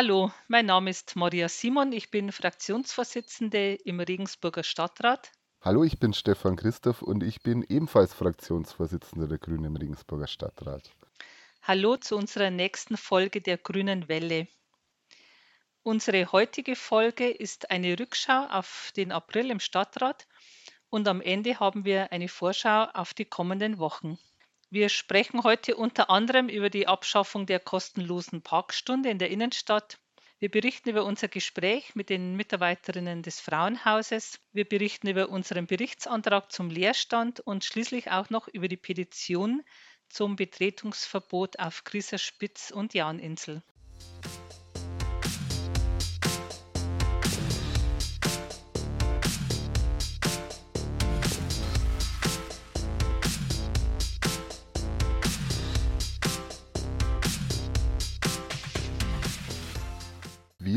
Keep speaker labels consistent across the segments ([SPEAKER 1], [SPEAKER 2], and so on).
[SPEAKER 1] Hallo, mein Name ist Maria Simon. Ich bin Fraktionsvorsitzende im Regensburger Stadtrat.
[SPEAKER 2] Hallo, ich bin Stefan Christoph und ich bin ebenfalls Fraktionsvorsitzender der Grünen im Regensburger Stadtrat.
[SPEAKER 1] Hallo zu unserer nächsten Folge der Grünen Welle. Unsere heutige Folge ist eine Rückschau auf den April im Stadtrat und am Ende haben wir eine Vorschau auf die kommenden Wochen. Wir sprechen heute unter anderem über die Abschaffung der kostenlosen Parkstunde in der Innenstadt. Wir berichten über unser Gespräch mit den Mitarbeiterinnen des Frauenhauses. Wir berichten über unseren Berichtsantrag zum Leerstand und schließlich auch noch über die Petition zum Betretungsverbot auf Grieser Spitz und Jahninsel.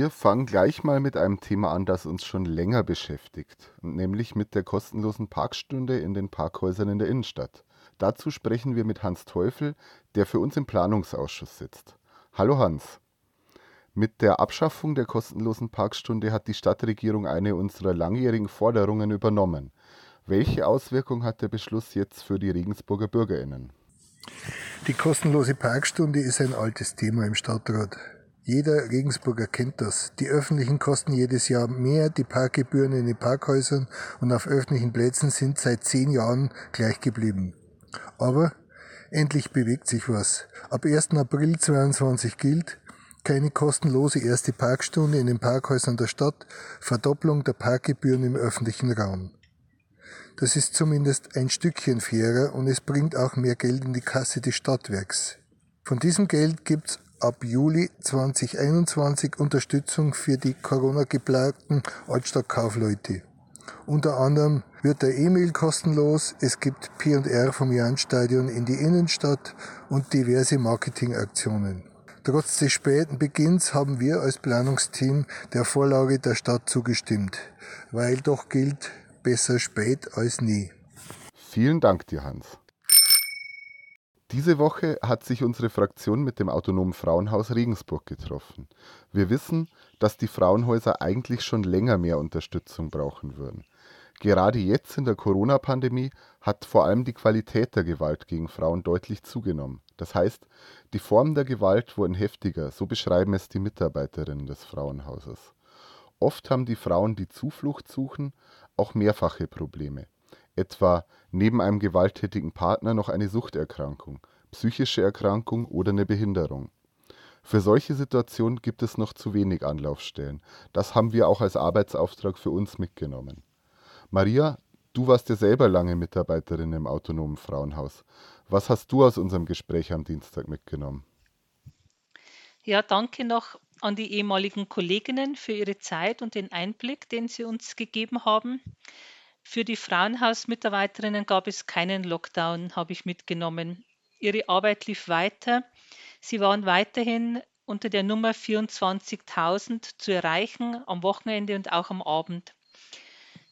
[SPEAKER 2] Wir fangen gleich mal mit einem Thema an, das uns schon länger beschäftigt, nämlich mit der kostenlosen Parkstunde in den Parkhäusern in der Innenstadt. Dazu sprechen wir mit Hans Teufel, der für uns im Planungsausschuss sitzt. Hallo Hans. Mit der Abschaffung der kostenlosen Parkstunde hat die Stadtregierung eine unserer langjährigen Forderungen übernommen. Welche Auswirkung hat der Beschluss jetzt für die Regensburger Bürgerinnen?
[SPEAKER 3] Die kostenlose Parkstunde ist ein altes Thema im Stadtrat. Jeder Regensburger kennt das. Die öffentlichen kosten jedes Jahr mehr, die Parkgebühren in den Parkhäusern und auf öffentlichen Plätzen sind seit zehn Jahren gleich geblieben. Aber endlich bewegt sich was. Ab 1. April 2022 gilt, keine kostenlose erste Parkstunde in den Parkhäusern der Stadt, Verdopplung der Parkgebühren im öffentlichen Raum. Das ist zumindest ein Stückchen fairer und es bringt auch mehr Geld in die Kasse des Stadtwerks. Von diesem Geld gibt's ab Juli 2021 Unterstützung für die Corona-geplagten Altstadtkaufleute. Unter anderem wird der E-Mail kostenlos, es gibt P&R vom Jahnstadion in die Innenstadt und diverse Marketingaktionen. Trotz des späten Beginns haben wir als Planungsteam der Vorlage der Stadt zugestimmt, weil doch gilt, besser spät als nie.
[SPEAKER 2] Vielen Dank dir, Hans. Diese Woche hat sich unsere Fraktion mit dem Autonomen Frauenhaus Regensburg getroffen. Wir wissen, dass die Frauenhäuser eigentlich schon länger mehr Unterstützung brauchen würden. Gerade jetzt in der Corona-Pandemie hat vor allem die Qualität der Gewalt gegen Frauen deutlich zugenommen. Das heißt, die Formen der Gewalt wurden heftiger, so beschreiben es die Mitarbeiterinnen des Frauenhauses. Oft haben die Frauen, die Zuflucht suchen, auch mehrfache Probleme etwa neben einem gewalttätigen Partner noch eine Suchterkrankung, psychische Erkrankung oder eine Behinderung. Für solche Situationen gibt es noch zu wenig Anlaufstellen. Das haben wir auch als Arbeitsauftrag für uns mitgenommen. Maria, du warst ja selber lange Mitarbeiterin im autonomen Frauenhaus. Was hast du aus unserem Gespräch am Dienstag mitgenommen?
[SPEAKER 1] Ja, danke noch an die ehemaligen Kolleginnen für ihre Zeit und den Einblick, den sie uns gegeben haben. Für die Frauenhausmitarbeiterinnen gab es keinen Lockdown, habe ich mitgenommen. Ihre Arbeit lief weiter. Sie waren weiterhin unter der Nummer 24.000 zu erreichen, am Wochenende und auch am Abend.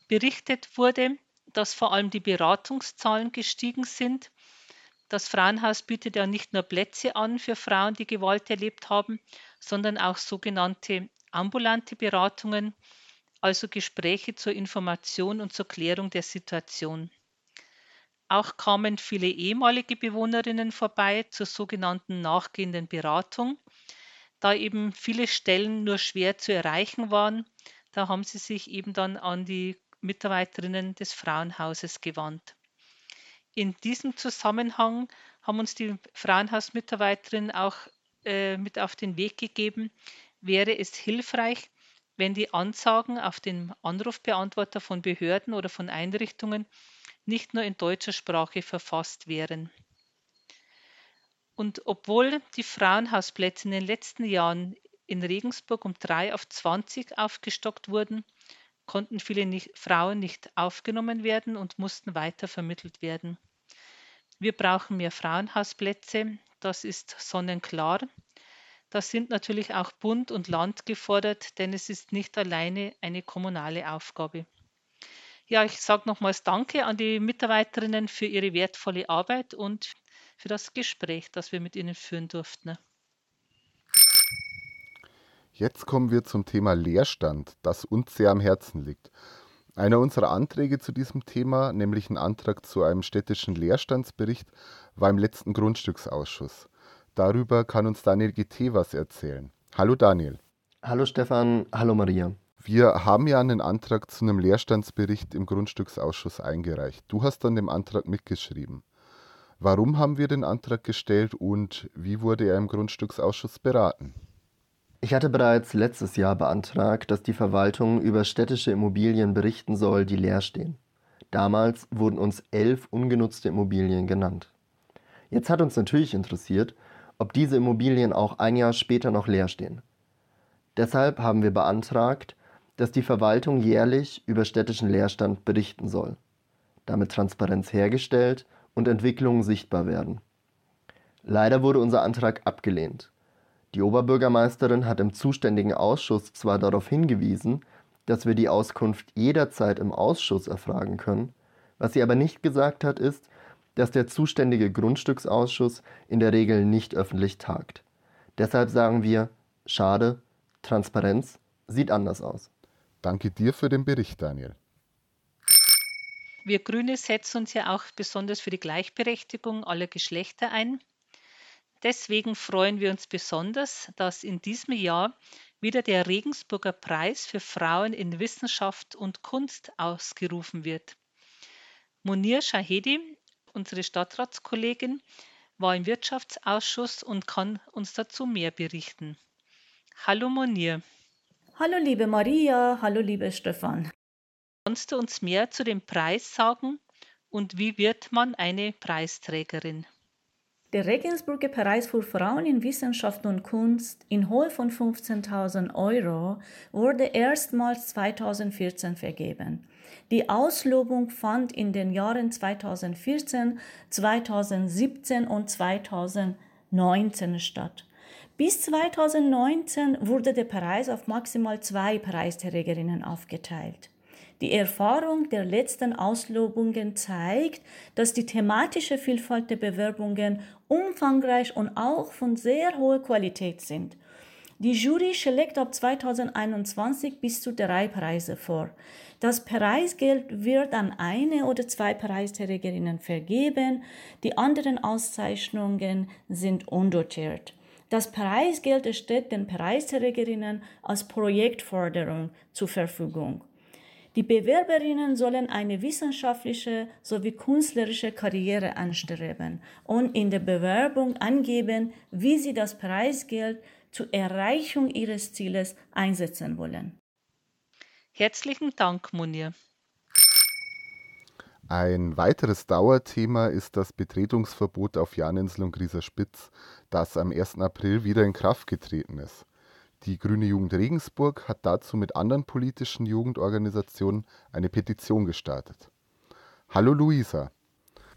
[SPEAKER 1] Berichtet wurde, dass vor allem die Beratungszahlen gestiegen sind. Das Frauenhaus bietet ja nicht nur Plätze an für Frauen, die Gewalt erlebt haben, sondern auch sogenannte ambulante Beratungen, also Gespräche zur Information und zur Klärung der Situation. Auch kamen viele ehemalige Bewohnerinnen vorbei zur sogenannten nachgehenden Beratung. Da eben viele Stellen nur schwer zu erreichen waren, da haben sie sich eben dann an die Mitarbeiterinnen des Frauenhauses gewandt. In diesem Zusammenhang haben uns die Frauenhausmitarbeiterinnen auch äh, mit auf den Weg gegeben, wäre es hilfreich, wenn die Ansagen auf den Anrufbeantworter von Behörden oder von Einrichtungen nicht nur in deutscher Sprache verfasst wären. Und obwohl die Frauenhausplätze in den letzten Jahren in Regensburg um drei auf 20 aufgestockt wurden, konnten viele nicht, Frauen nicht aufgenommen werden und mussten weiter vermittelt werden. Wir brauchen mehr Frauenhausplätze, das ist sonnenklar. Da sind natürlich auch Bund und Land gefordert, denn es ist nicht alleine eine kommunale Aufgabe. Ja, ich sage nochmals Danke an die Mitarbeiterinnen für ihre wertvolle Arbeit und für das Gespräch, das wir mit ihnen führen durften.
[SPEAKER 2] Jetzt kommen wir zum Thema Leerstand, das uns sehr am Herzen liegt. Einer unserer Anträge zu diesem Thema, nämlich ein Antrag zu einem städtischen Leerstandsbericht, war im letzten Grundstücksausschuss. Darüber kann uns Daniel GT was erzählen. Hallo Daniel.
[SPEAKER 4] Hallo Stefan, hallo Maria.
[SPEAKER 2] Wir haben ja einen Antrag zu einem Leerstandsbericht im Grundstücksausschuss eingereicht. Du hast an dem Antrag mitgeschrieben. Warum haben wir den Antrag gestellt und wie wurde er im Grundstücksausschuss beraten?
[SPEAKER 4] Ich hatte bereits letztes Jahr beantragt, dass die Verwaltung über städtische Immobilien berichten soll, die leer stehen. Damals wurden uns elf ungenutzte Immobilien genannt. Jetzt hat uns natürlich interessiert, ob diese Immobilien auch ein Jahr später noch leer stehen. Deshalb haben wir beantragt, dass die Verwaltung jährlich über städtischen Leerstand berichten soll, damit Transparenz hergestellt und Entwicklungen sichtbar werden. Leider wurde unser Antrag abgelehnt. Die Oberbürgermeisterin hat im zuständigen Ausschuss zwar darauf hingewiesen, dass wir die Auskunft jederzeit im Ausschuss erfragen können, was sie aber nicht gesagt hat, ist, dass der zuständige Grundstücksausschuss in der Regel nicht öffentlich tagt. Deshalb sagen wir, schade, Transparenz sieht anders aus.
[SPEAKER 2] Danke dir für den Bericht, Daniel.
[SPEAKER 1] Wir Grüne setzen uns ja auch besonders für die Gleichberechtigung aller Geschlechter ein. Deswegen freuen wir uns besonders, dass in diesem Jahr wieder der Regensburger Preis für Frauen in Wissenschaft und Kunst ausgerufen wird. Munir Shahedi, unsere Stadtratskollegin, war im Wirtschaftsausschuss und kann uns dazu mehr berichten. Hallo Munir.
[SPEAKER 5] Hallo liebe Maria, hallo liebe Stefan.
[SPEAKER 1] Kannst du uns mehr zu dem Preis sagen und wie wird man eine Preisträgerin?
[SPEAKER 5] Der Regensburger Preis für Frauen in Wissenschaft und Kunst in Höhe von 15.000 Euro wurde erstmals 2014 vergeben. Die Auslobung fand in den Jahren 2014, 2017 und 2019 statt. Bis 2019 wurde der Preis auf maximal zwei Preisträgerinnen aufgeteilt. Die Erfahrung der letzten Auslobungen zeigt, dass die thematische Vielfalt der Bewerbungen umfangreich und auch von sehr hoher Qualität sind. Die Jury schlägt ab 2021 bis zu drei Preise vor. Das Preisgeld wird an eine oder zwei Preisträgerinnen vergeben. Die anderen Auszeichnungen sind undotiert. Das Preisgeld steht den Preisträgerinnen als Projektförderung zur Verfügung. Die Bewerberinnen sollen eine wissenschaftliche sowie künstlerische Karriere anstreben und in der Bewerbung angeben, wie sie das Preisgeld zur Erreichung ihres Zieles einsetzen wollen.
[SPEAKER 1] Herzlichen Dank, Munir.
[SPEAKER 2] Ein weiteres Dauerthema ist das Betretungsverbot auf Janinsel und Grieser Spitz, das am 1. April wieder in Kraft getreten ist. Die Grüne Jugend Regensburg hat dazu mit anderen politischen Jugendorganisationen eine Petition gestartet. Hallo Luisa.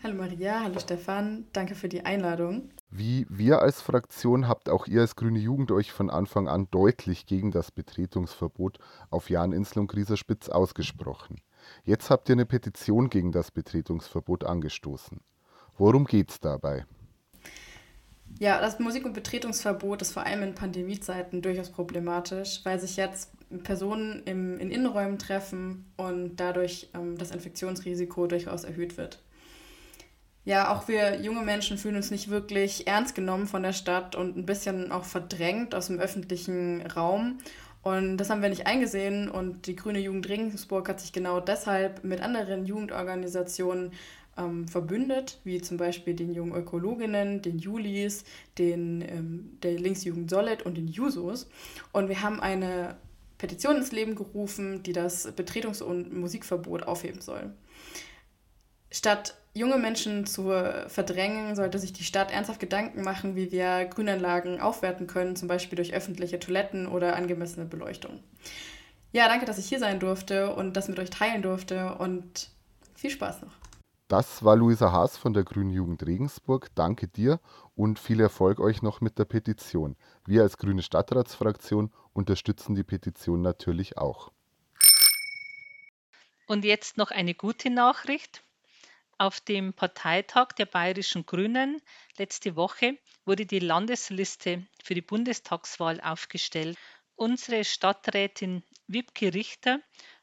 [SPEAKER 6] Hallo Maria, hallo Stefan, danke für die Einladung.
[SPEAKER 2] Wie wir als Fraktion habt auch ihr als Grüne Jugend euch von Anfang an deutlich gegen das Betretungsverbot auf Jahninsel und Grieserspitz ausgesprochen. Jetzt habt ihr eine Petition gegen das Betretungsverbot angestoßen. Worum geht's dabei?
[SPEAKER 6] Ja, das Musik- und Betretungsverbot ist vor allem in Pandemiezeiten durchaus problematisch, weil sich jetzt Personen im, in Innenräumen treffen und dadurch ähm, das Infektionsrisiko durchaus erhöht wird. Ja, auch wir junge Menschen fühlen uns nicht wirklich ernst genommen von der Stadt und ein bisschen auch verdrängt aus dem öffentlichen Raum. Und das haben wir nicht eingesehen und die Grüne Jugend Regensburg hat sich genau deshalb mit anderen Jugendorganisationen ähm, verbündet, wie zum Beispiel den jungen Ökologinnen, den Julis, den, ähm, der Linksjugend Solid und den Jusos. Und wir haben eine Petition ins Leben gerufen, die das Betretungs- und Musikverbot aufheben soll. Statt junge Menschen zu verdrängen, sollte sich die Stadt ernsthaft Gedanken machen, wie wir Grünanlagen aufwerten können, zum Beispiel durch öffentliche Toiletten oder angemessene Beleuchtung. Ja, danke, dass ich hier sein durfte und das mit euch teilen durfte und viel Spaß noch.
[SPEAKER 2] Das war Luisa Haas von der Grünen Jugend Regensburg. Danke dir und viel Erfolg euch noch mit der Petition. Wir als Grüne Stadtratsfraktion unterstützen die Petition natürlich auch.
[SPEAKER 1] Und jetzt noch eine gute Nachricht. Auf dem Parteitag der Bayerischen Grünen letzte Woche wurde die Landesliste für die Bundestagswahl aufgestellt. Unsere Stadträtin Wibke Richter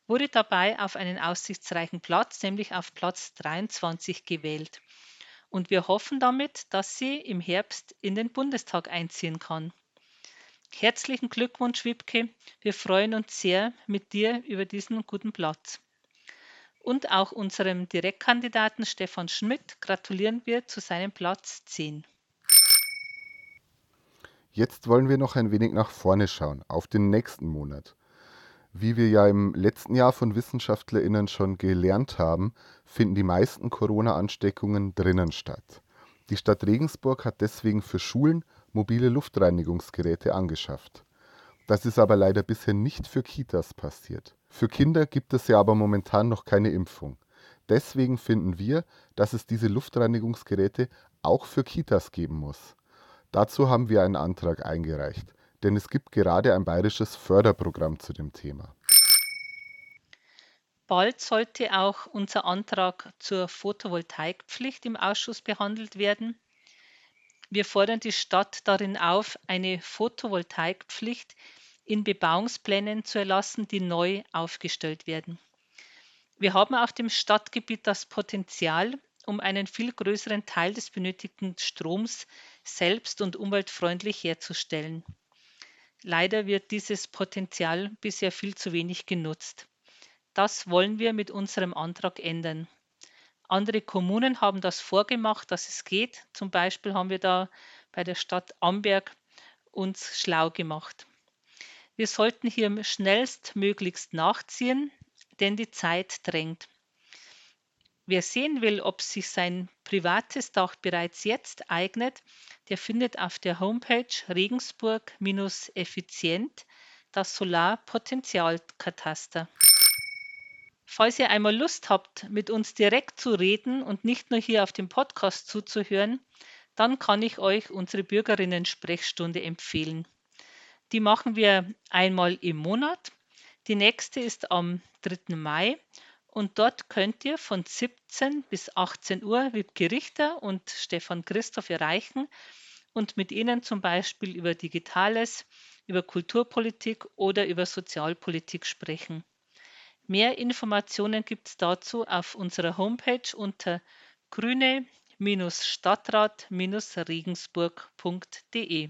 [SPEAKER 1] wurde dabei auf einen aussichtsreichen Platz, nämlich auf Platz 23 gewählt. Und wir hoffen damit, dass sie im Herbst in den Bundestag einziehen kann. Herzlichen Glückwunsch, Wibke. Wir freuen uns sehr mit dir über diesen guten Platz. Und auch unserem Direktkandidaten Stefan Schmidt gratulieren wir zu seinem Platz 10.
[SPEAKER 2] Jetzt wollen wir noch ein wenig nach vorne schauen, auf den nächsten Monat. Wie wir ja im letzten Jahr von WissenschaftlerInnen schon gelernt haben, finden die meisten Corona-Ansteckungen drinnen statt. Die Stadt Regensburg hat deswegen für Schulen mobile Luftreinigungsgeräte angeschafft. Das ist aber leider bisher nicht für Kitas passiert. Für Kinder gibt es ja aber momentan noch keine Impfung. Deswegen finden wir, dass es diese Luftreinigungsgeräte auch für Kitas geben muss. Dazu haben wir einen Antrag eingereicht denn es gibt gerade ein bayerisches Förderprogramm zu dem Thema.
[SPEAKER 1] Bald sollte auch unser Antrag zur Photovoltaikpflicht im Ausschuss behandelt werden. Wir fordern die Stadt darin auf, eine Photovoltaikpflicht in Bebauungsplänen zu erlassen, die neu aufgestellt werden. Wir haben auf dem Stadtgebiet das Potenzial, um einen viel größeren Teil des benötigten Stroms selbst und umweltfreundlich herzustellen. Leider wird dieses Potenzial bisher viel zu wenig genutzt. Das wollen wir mit unserem Antrag ändern. Andere Kommunen haben das vorgemacht, dass es geht. Zum Beispiel haben wir da bei der Stadt Amberg uns schlau gemacht. Wir sollten hier schnellstmöglichst nachziehen, denn die Zeit drängt. Wer sehen will, ob sich sein privates Dach bereits jetzt eignet, der findet auf der Homepage Regensburg-effizient das Solarpotenzialkataster. Falls ihr einmal Lust habt, mit uns direkt zu reden und nicht nur hier auf dem Podcast zuzuhören, dann kann ich euch unsere Bürgerinnen-Sprechstunde empfehlen. Die machen wir einmal im Monat. Die nächste ist am 3. Mai und dort könnt ihr von 17 bis 18 Uhr Wibke Richter und Stefan Christoph erreichen und mit ihnen zum Beispiel über Digitales, über Kulturpolitik oder über Sozialpolitik sprechen. Mehr Informationen gibt es dazu auf unserer Homepage unter grüne-stadtrat-regensburg.de.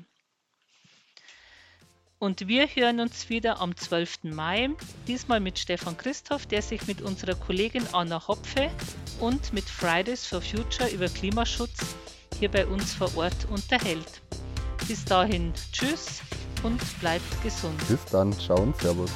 [SPEAKER 1] Und wir hören uns wieder am 12. Mai, diesmal mit Stefan Christoph, der sich mit unserer Kollegin Anna Hopfe und mit Fridays for Future über Klimaschutz hier bei uns vor Ort unterhält. Bis dahin, tschüss und bleibt gesund.
[SPEAKER 2] Bis dann, ciao und servus.